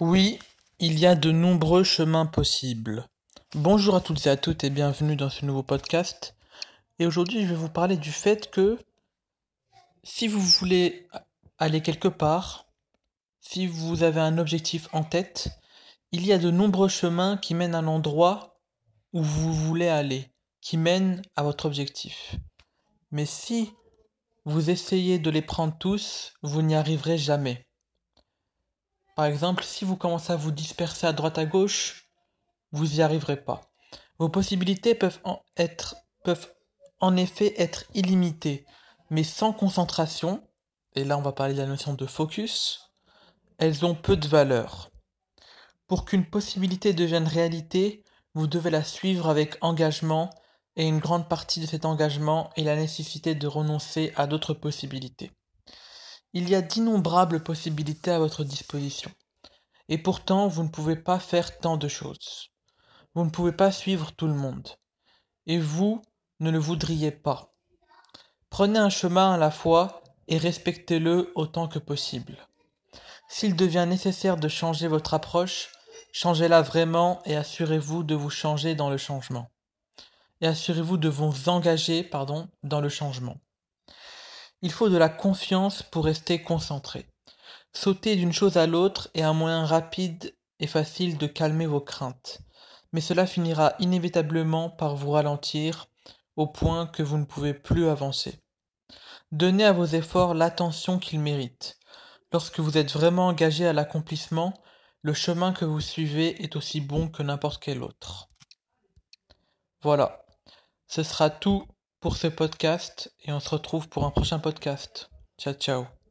Oui, il y a de nombreux chemins possibles. Bonjour à toutes et à toutes et bienvenue dans ce nouveau podcast. Et aujourd'hui, je vais vous parler du fait que si vous voulez aller quelque part, si vous avez un objectif en tête, il y a de nombreux chemins qui mènent à l'endroit où vous voulez aller, qui mènent à votre objectif. Mais si vous essayez de les prendre tous, vous n'y arriverez jamais. Par exemple, si vous commencez à vous disperser à droite à gauche, vous n'y arriverez pas. Vos possibilités peuvent en, effet être illimitées, mais sans concentration, et là on va parler de la notion de focus, elles ont peu de valeur. Pour qu'une possibilité devienne réalité, vous devez la suivre avec engagement, et une grande partie de cet engagement est la nécessité de renoncer à d'autres possibilités. Il y a d'innombrables possibilités à votre disposition. Et pourtant, vous ne pouvez pas faire tant de choses. Vous ne pouvez pas suivre tout le monde. Et vous ne le voudriez pas. Prenez un chemin à la fois et respectez-le autant que possible. S'il devient nécessaire de changer votre approche, changez-la vraiment et assurez-vous de vous changer dans le changement. Et assurez-vous de vous engager pardon, dans le changement. Il faut de la confiance pour rester concentré. Sauter d'une chose à l'autre est un moyen rapide et facile de calmer vos craintes, mais cela finira inévitablement par vous ralentir au point que vous ne pouvez plus avancer. Donnez à vos efforts l'attention qu'ils méritent. Lorsque vous êtes vraiment engagé à l'accomplissement, le chemin que vous suivez est aussi bon que n'importe quel autre. Voilà, ce sera tout pour ce podcast et on se retrouve pour un prochain podcast. Ciao ciao.